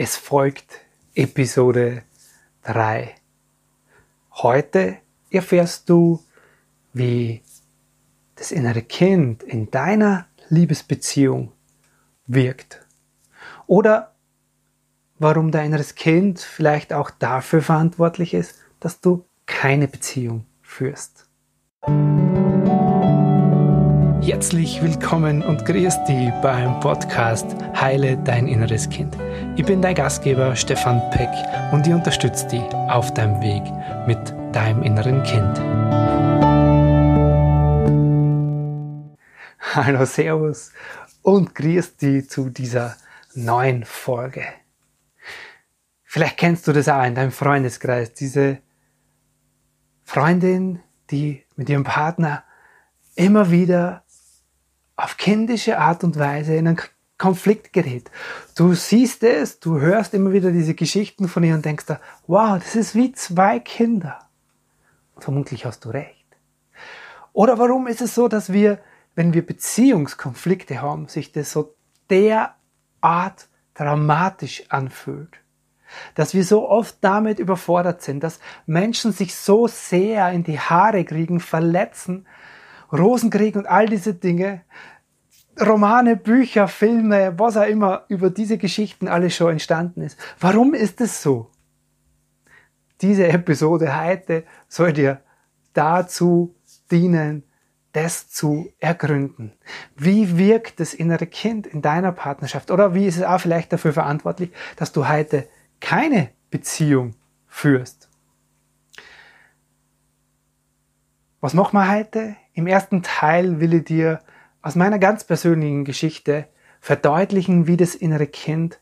Es folgt Episode 3. Heute erfährst du, wie das innere Kind in deiner Liebesbeziehung wirkt. Oder warum dein inneres Kind vielleicht auch dafür verantwortlich ist, dass du keine Beziehung führst. Herzlich willkommen und grüß dich beim Podcast Heile dein inneres Kind. Ich bin dein Gastgeber Stefan Peck und ich unterstütze dich auf deinem Weg mit deinem inneren Kind. Hallo, Servus und grüß dich zu dieser neuen Folge. Vielleicht kennst du das auch in deinem Freundeskreis, diese Freundin, die mit ihrem Partner immer wieder auf kindische Art und Weise in einen Konflikt gerät. Du siehst es, du hörst immer wieder diese Geschichten von ihr und denkst da, wow, das ist wie zwei Kinder. Vermutlich hast du recht. Oder warum ist es so, dass wir, wenn wir Beziehungskonflikte haben, sich das so derart dramatisch anfühlt? Dass wir so oft damit überfordert sind, dass Menschen sich so sehr in die Haare kriegen, verletzen, Rosenkrieg und all diese Dinge, Romane, Bücher, Filme, was auch immer über diese Geschichten alles schon entstanden ist. Warum ist es so? Diese Episode heute soll dir dazu dienen, das zu ergründen. Wie wirkt das innere Kind in deiner Partnerschaft? Oder wie ist es auch vielleicht dafür verantwortlich, dass du heute keine Beziehung führst? Was machen wir heute? Im ersten Teil will ich dir aus meiner ganz persönlichen Geschichte verdeutlichen, wie das innere Kind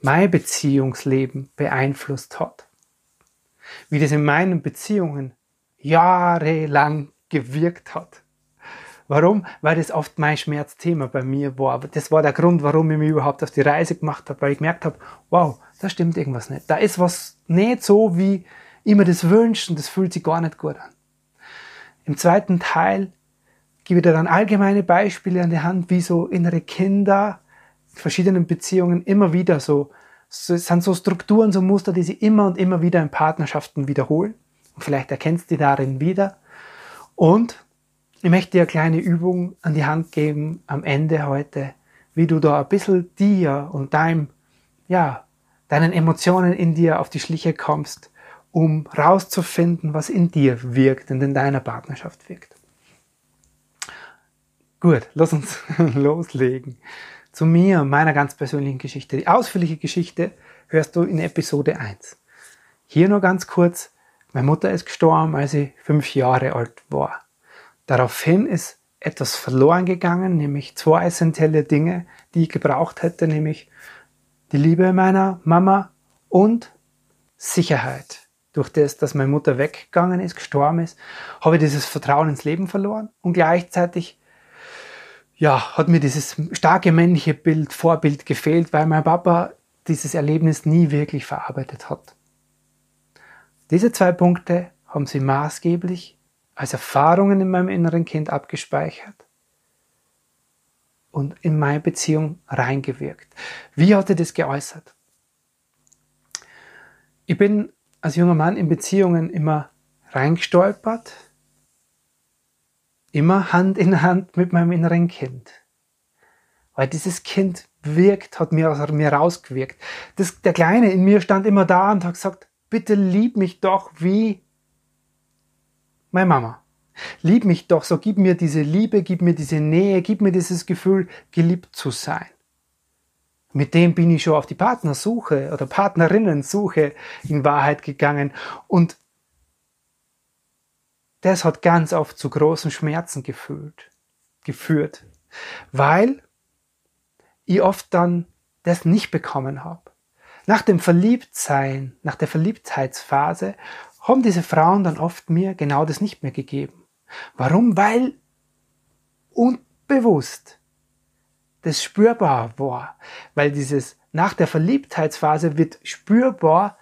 mein Beziehungsleben beeinflusst hat. Wie das in meinen Beziehungen jahrelang gewirkt hat. Warum? Weil das oft mein Schmerzthema bei mir war. Das war der Grund, warum ich mich überhaupt auf die Reise gemacht habe, weil ich gemerkt habe, wow, da stimmt irgendwas nicht. Da ist was nicht so, wie ich mir das wünsche und das fühlt sich gar nicht gut an. Im zweiten Teil gebe ich dir dann allgemeine Beispiele an die Hand, wie so innere Kinder in verschiedenen Beziehungen immer wieder so, so sind so Strukturen, so Muster, die sie immer und immer wieder in Partnerschaften wiederholen. Und vielleicht erkennst du die darin wieder. Und ich möchte dir eine kleine Übung an die Hand geben am Ende heute, wie du da ein bisschen dir und deinem, ja, deinen Emotionen in dir auf die Schliche kommst um rauszufinden, was in dir wirkt und in deiner Partnerschaft wirkt. Gut, lass uns loslegen. Zu mir, meiner ganz persönlichen Geschichte. Die ausführliche Geschichte hörst du in Episode 1. Hier nur ganz kurz. Meine Mutter ist gestorben, als ich fünf Jahre alt war. Daraufhin ist etwas verloren gegangen, nämlich zwei essentielle Dinge, die ich gebraucht hätte, nämlich die Liebe meiner Mama und Sicherheit durch das, dass meine Mutter weggegangen ist, gestorben ist, habe ich dieses Vertrauen ins Leben verloren und gleichzeitig ja, hat mir dieses starke männliche Bild, Vorbild gefehlt, weil mein Papa dieses Erlebnis nie wirklich verarbeitet hat. Diese zwei Punkte haben sie maßgeblich als Erfahrungen in meinem inneren Kind abgespeichert und in meine Beziehung reingewirkt. Wie hat er das geäußert? Ich bin als junger Mann in Beziehungen immer reingestolpert, immer Hand in Hand mit meinem inneren Kind. Weil dieses Kind wirkt, hat mir aus mir rausgewirkt. Das, der Kleine in mir stand immer da und hat gesagt, bitte lieb mich doch wie meine Mama. Lieb mich doch so, gib mir diese Liebe, gib mir diese Nähe, gib mir dieses Gefühl, geliebt zu sein. Mit dem bin ich schon auf die Partnersuche oder Partnerinnensuche in Wahrheit gegangen. Und das hat ganz oft zu großen Schmerzen gefühlt, geführt, weil ich oft dann das nicht bekommen habe. Nach dem Verliebtsein, nach der Verliebtheitsphase, haben diese Frauen dann oft mir genau das nicht mehr gegeben. Warum? Weil unbewusst das spürbar war. Weil dieses nach der Verliebtheitsphase wird spürbar,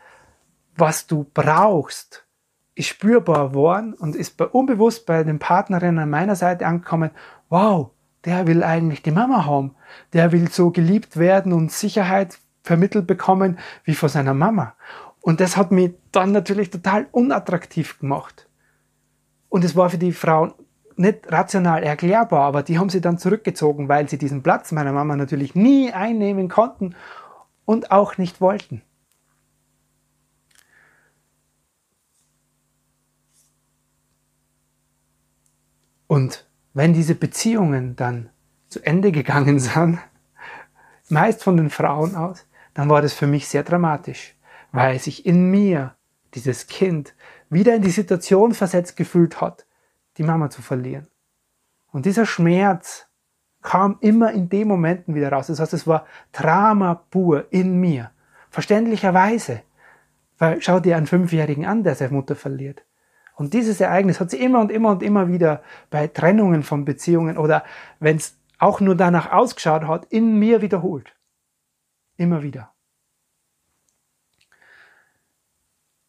was du brauchst, ist spürbar worden und ist unbewusst bei den Partnerinnen an meiner Seite angekommen, wow, der will eigentlich die Mama haben. Der will so geliebt werden und Sicherheit vermittelt bekommen wie von seiner Mama. Und das hat mich dann natürlich total unattraktiv gemacht. Und es war für die Frauen nicht rational erklärbar, aber die haben sie dann zurückgezogen, weil sie diesen Platz meiner Mama natürlich nie einnehmen konnten und auch nicht wollten. Und wenn diese Beziehungen dann zu Ende gegangen sind, meist von den Frauen aus, dann war das für mich sehr dramatisch, weil sich in mir dieses Kind wieder in die Situation versetzt gefühlt hat, die Mama zu verlieren. Und dieser Schmerz kam immer in den Momenten wieder raus. Das heißt, es war Drama pur in mir. Verständlicherweise. Weil schau dir einen Fünfjährigen an, der seine Mutter verliert. Und dieses Ereignis hat sie immer und immer und immer wieder bei Trennungen von Beziehungen oder wenn es auch nur danach ausgeschaut hat, in mir wiederholt. Immer wieder.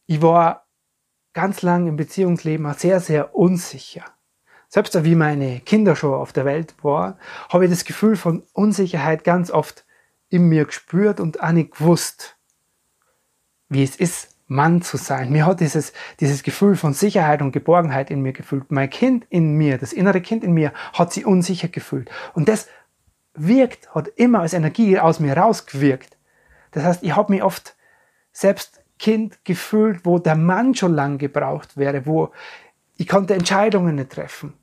Ich war ganz lang im Beziehungsleben auch sehr, sehr unsicher. Selbst wie meine Kinder schon auf der Welt waren, habe ich das Gefühl von Unsicherheit ganz oft in mir gespürt und auch nicht gewusst, wie es ist, Mann zu sein. Mir hat dieses, dieses Gefühl von Sicherheit und Geborgenheit in mir gefühlt. Mein Kind in mir, das innere Kind in mir, hat sich unsicher gefühlt. Und das wirkt, hat immer als Energie aus mir rausgewirkt. Das heißt, ich habe mich oft selbst Kind gefühlt, wo der Mann schon lang gebraucht wäre, wo ich konnte Entscheidungen nicht treffen.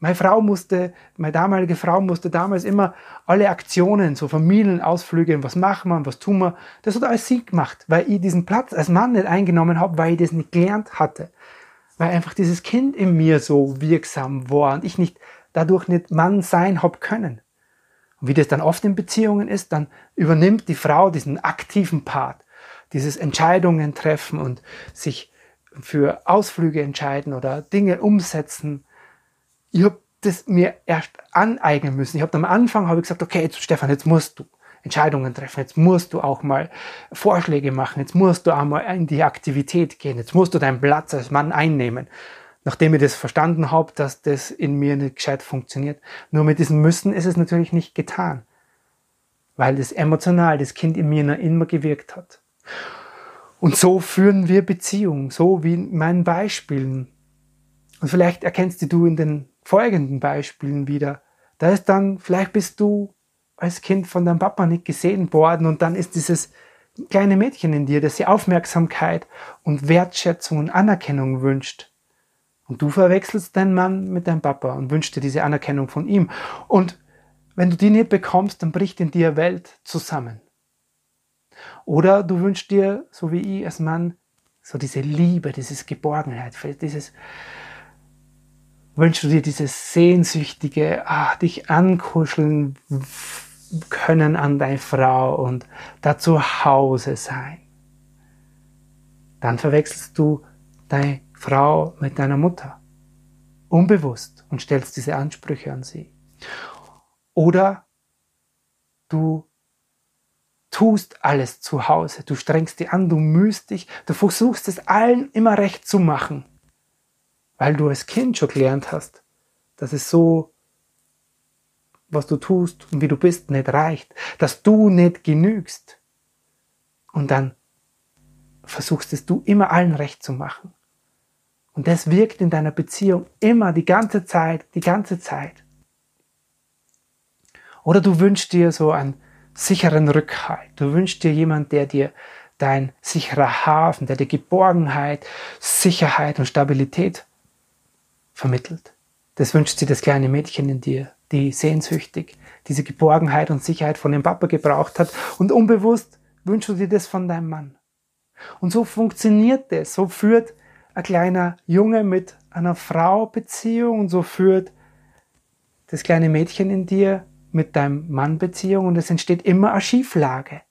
Meine Frau musste, meine damalige Frau musste damals immer alle Aktionen, so Familienausflüge, was machen wir, was tun wir, das hat alles sie gemacht, weil ich diesen Platz als Mann nicht eingenommen habe, weil ich das nicht gelernt hatte. Weil einfach dieses Kind in mir so wirksam war und ich nicht, dadurch nicht Mann sein hab können. Und wie das dann oft in Beziehungen ist, dann übernimmt die Frau diesen aktiven Part, dieses Entscheidungen treffen und sich für Ausflüge entscheiden oder Dinge umsetzen, ich habe das mir erst aneignen müssen. Ich habe am Anfang habe ich gesagt, okay, jetzt Stefan, jetzt musst du Entscheidungen treffen, jetzt musst du auch mal Vorschläge machen, jetzt musst du auch mal in die Aktivität gehen, jetzt musst du deinen Platz als Mann einnehmen. Nachdem ich das verstanden habe, dass das in mir nicht gescheit funktioniert. Nur mit diesem Müssen ist es natürlich nicht getan. Weil das emotional, das Kind in mir noch immer gewirkt hat. Und so führen wir Beziehungen, so wie in meinen Beispielen. Und vielleicht erkennst du in den folgenden Beispielen wieder. Da ist dann, vielleicht bist du als Kind von deinem Papa nicht gesehen worden und dann ist dieses kleine Mädchen in dir, das die Aufmerksamkeit und Wertschätzung und Anerkennung wünscht. Und du verwechselst deinen Mann mit deinem Papa und wünschst dir diese Anerkennung von ihm. Und wenn du die nicht bekommst, dann bricht in dir Welt zusammen. Oder du wünschst dir, so wie ich als Mann, so diese Liebe, dieses Geborgenheit, dieses, wünschst du dir dieses sehnsüchtige, ah, dich ankuscheln können an deine Frau und da zu Hause sein. Dann verwechselst du deine Frau mit deiner Mutter. Unbewusst und stellst diese Ansprüche an sie. Oder du tust alles zu Hause. Du strengst dich an, du mühst dich, du versuchst es allen immer recht zu machen weil du als Kind schon gelernt hast, dass es so, was du tust und wie du bist, nicht reicht, dass du nicht genügst. Und dann versuchst es du immer allen recht zu machen. Und das wirkt in deiner Beziehung immer die ganze Zeit, die ganze Zeit. Oder du wünschst dir so einen sicheren Rückhalt. Du wünschst dir jemand, der dir dein sicherer Hafen, der dir Geborgenheit, Sicherheit und Stabilität vermittelt. Das wünscht sie das kleine Mädchen in dir, die sehnsüchtig diese Geborgenheit und Sicherheit von dem Papa gebraucht hat und unbewusst wünschst du dir das von deinem Mann. Und so funktioniert das, so führt ein kleiner Junge mit einer Frau Beziehung und so führt das kleine Mädchen in dir mit deinem Mann Beziehung und es entsteht immer eine Schieflage.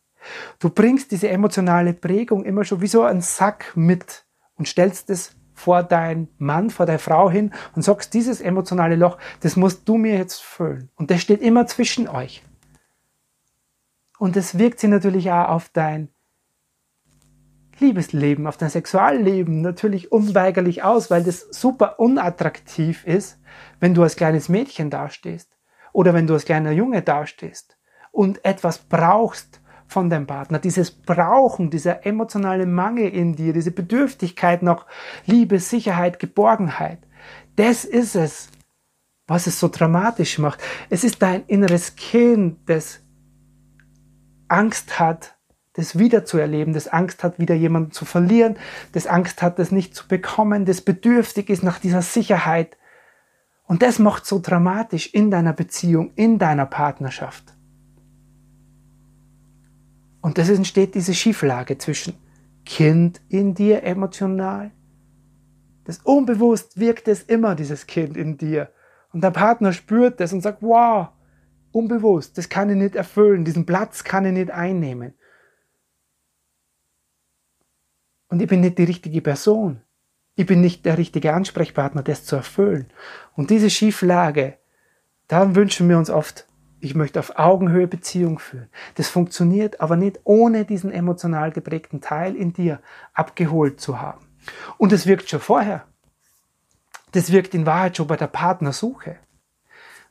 Du bringst diese emotionale Prägung immer schon wie so einen Sack mit und stellst es vor deinen Mann, vor deine Frau hin und sagst, dieses emotionale Loch, das musst du mir jetzt füllen. Und das steht immer zwischen euch. Und das wirkt sich natürlich auch auf dein Liebesleben, auf dein Sexualleben natürlich unweigerlich aus, weil das super unattraktiv ist, wenn du als kleines Mädchen dastehst oder wenn du als kleiner Junge dastehst und etwas brauchst von deinem Partner, dieses Brauchen, dieser emotionale Mangel in dir, diese Bedürftigkeit nach Liebe, Sicherheit, Geborgenheit. Das ist es, was es so dramatisch macht. Es ist dein inneres Kind, das Angst hat, das wiederzuerleben, das Angst hat, wieder jemanden zu verlieren, das Angst hat, das nicht zu bekommen, das bedürftig ist nach dieser Sicherheit. Und das macht so dramatisch in deiner Beziehung, in deiner Partnerschaft. Und das entsteht diese Schieflage zwischen Kind in dir emotional. Das unbewusst wirkt es immer, dieses Kind in dir. Und der Partner spürt das und sagt, wow, unbewusst, das kann ich nicht erfüllen, diesen Platz kann ich nicht einnehmen. Und ich bin nicht die richtige Person. Ich bin nicht der richtige Ansprechpartner, das zu erfüllen. Und diese Schieflage, da wünschen wir uns oft, ich möchte auf Augenhöhe Beziehung führen. Das funktioniert aber nicht ohne diesen emotional geprägten Teil in dir abgeholt zu haben. Und es wirkt schon vorher. Das wirkt in Wahrheit schon bei der Partnersuche.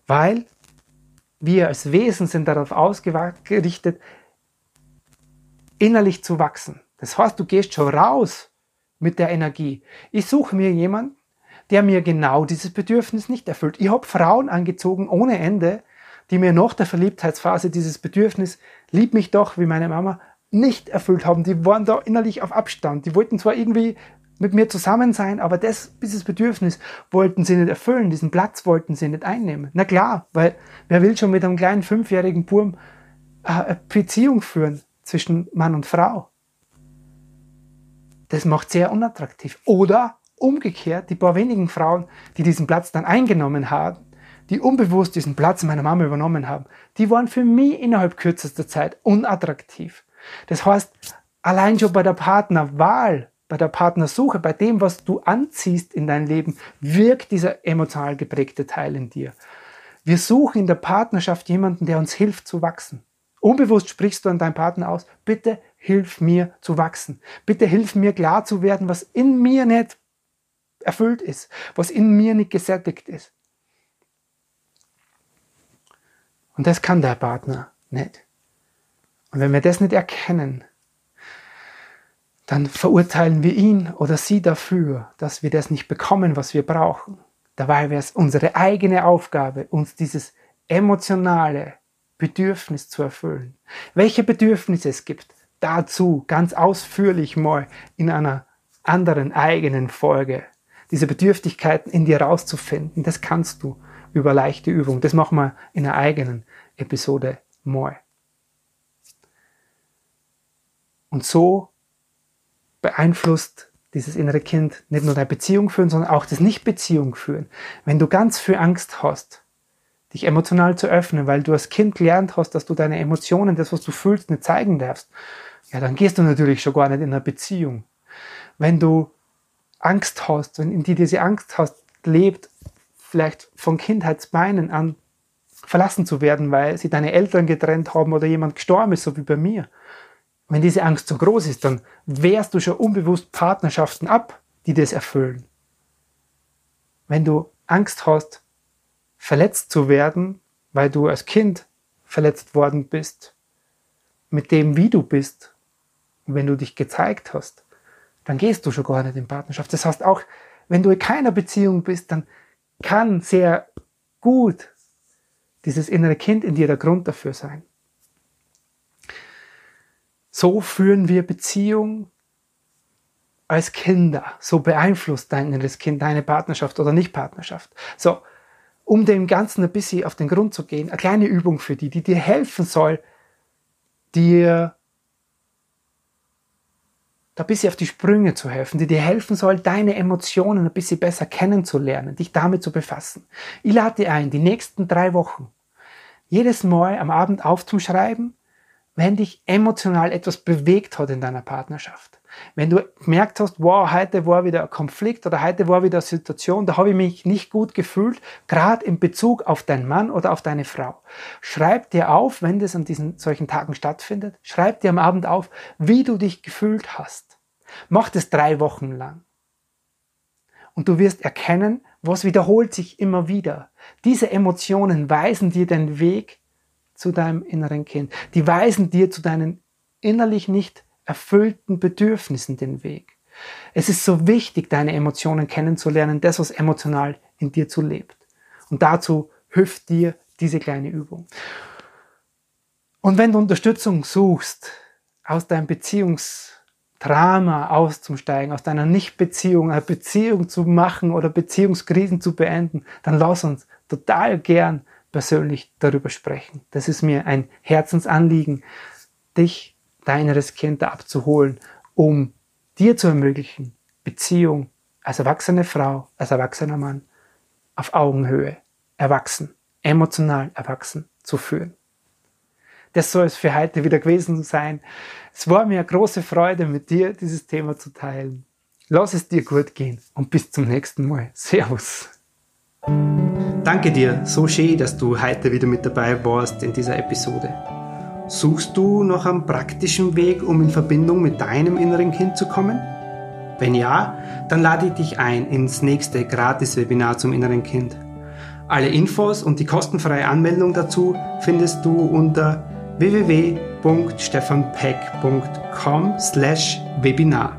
Weil wir als Wesen sind darauf ausgerichtet, innerlich zu wachsen. Das heißt, du gehst schon raus mit der Energie. Ich suche mir jemanden, der mir genau dieses Bedürfnis nicht erfüllt. Ich habe Frauen angezogen ohne Ende, die mir nach der Verliebtheitsphase dieses Bedürfnis, lieb mich doch wie meine Mama, nicht erfüllt haben. Die waren da innerlich auf Abstand. Die wollten zwar irgendwie mit mir zusammen sein, aber das, dieses Bedürfnis wollten sie nicht erfüllen, diesen Platz wollten sie nicht einnehmen. Na klar, weil wer will schon mit einem kleinen fünfjährigen Burm äh, eine Beziehung führen zwischen Mann und Frau? Das macht sehr unattraktiv. Oder umgekehrt, die paar wenigen Frauen, die diesen Platz dann eingenommen haben, die unbewusst diesen Platz meiner Mama übernommen haben, die waren für mich innerhalb kürzester Zeit unattraktiv. Das heißt, allein schon bei der Partnerwahl, bei der Partnersuche, bei dem, was du anziehst in dein Leben, wirkt dieser emotional geprägte Teil in dir. Wir suchen in der Partnerschaft jemanden, der uns hilft zu wachsen. Unbewusst sprichst du an deinen Partner aus, bitte hilf mir zu wachsen. Bitte hilf mir klar zu werden, was in mir nicht erfüllt ist, was in mir nicht gesättigt ist. Und das kann der Partner nicht. Und wenn wir das nicht erkennen, dann verurteilen wir ihn oder sie dafür, dass wir das nicht bekommen, was wir brauchen. Dabei wäre es unsere eigene Aufgabe, uns dieses emotionale Bedürfnis zu erfüllen. Welche Bedürfnisse es gibt, dazu ganz ausführlich mal in einer anderen eigenen Folge. Diese Bedürftigkeiten in dir rauszufinden, das kannst du über leichte Übung. Das machen wir in einer eigenen Episode mal. Und so beeinflusst dieses innere Kind nicht nur deine Beziehung führen, sondern auch das Nicht-Beziehung führen. Wenn du ganz viel Angst hast, dich emotional zu öffnen, weil du als Kind gelernt hast, dass du deine Emotionen, das, was du fühlst, nicht zeigen darfst, ja, dann gehst du natürlich schon gar nicht in eine Beziehung. Wenn du Angst hast, wenn in dir diese Angst hast, lebt, vielleicht von Kindheitsbeinen an verlassen zu werden, weil sie deine Eltern getrennt haben oder jemand gestorben ist, so wie bei mir. Wenn diese Angst so groß ist, dann wehrst du schon unbewusst Partnerschaften ab, die das erfüllen. Wenn du Angst hast, verletzt zu werden, weil du als Kind verletzt worden bist, mit dem, wie du bist, wenn du dich gezeigt hast, dann gehst du schon gar nicht in Partnerschaft. Das heißt auch, wenn du in keiner Beziehung bist, dann kann sehr gut dieses innere Kind in dir der Grund dafür sein. So führen wir Beziehung als Kinder. So beeinflusst dein inneres Kind deine Partnerschaft oder Nicht-Partnerschaft. So, um dem Ganzen ein bisschen auf den Grund zu gehen, eine kleine Übung für die, die dir helfen soll, dir da ein bisschen auf die Sprünge zu helfen, die dir helfen soll, deine Emotionen ein bisschen besser kennenzulernen, dich damit zu befassen. Ich lade dir ein, die nächsten drei Wochen jedes Mal am Abend aufzuschreiben, wenn dich emotional etwas bewegt hat in deiner Partnerschaft. Wenn du gemerkt hast, wow, heute war wieder ein Konflikt oder heute war wieder eine Situation, da habe ich mich nicht gut gefühlt, gerade in Bezug auf deinen Mann oder auf deine Frau. Schreib dir auf, wenn das an diesen solchen Tagen stattfindet, schreib dir am Abend auf, wie du dich gefühlt hast. Mach das drei Wochen lang. Und du wirst erkennen, was wiederholt sich immer wieder. Diese Emotionen weisen dir den Weg zu deinem inneren Kind. Die weisen dir zu deinen innerlich nicht erfüllten Bedürfnissen den Weg. Es ist so wichtig, deine Emotionen kennenzulernen, das, was emotional in dir zu lebt. Und dazu hilft dir diese kleine Übung. Und wenn du Unterstützung suchst, aus deinem Beziehungsdrama auszusteigen, aus deiner Nichtbeziehung eine Beziehung zu machen oder Beziehungskrisen zu beenden, dann lass uns total gern persönlich darüber sprechen. Das ist mir ein Herzensanliegen, dich, dein inneres Kind abzuholen, um dir zu ermöglichen, Beziehung als erwachsene Frau, als erwachsener Mann auf Augenhöhe, erwachsen, emotional erwachsen zu führen. Das soll es für heute wieder gewesen sein. Es war mir eine große Freude, mit dir dieses Thema zu teilen. Lass es dir gut gehen und bis zum nächsten Mal. Servus. Danke dir, so schön, dass du heute wieder mit dabei warst in dieser Episode. Suchst du noch einen praktischen Weg, um in Verbindung mit deinem inneren Kind zu kommen? Wenn ja, dann lade ich dich ein ins nächste Gratis-Webinar zum inneren Kind. Alle Infos und die kostenfreie Anmeldung dazu findest du unter www.stefanpeck.com slash Webinar.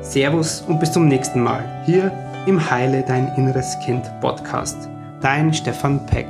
Servus und bis zum nächsten Mal hier im Heile Dein Inneres Kind Podcast. Dein Stefan Peck.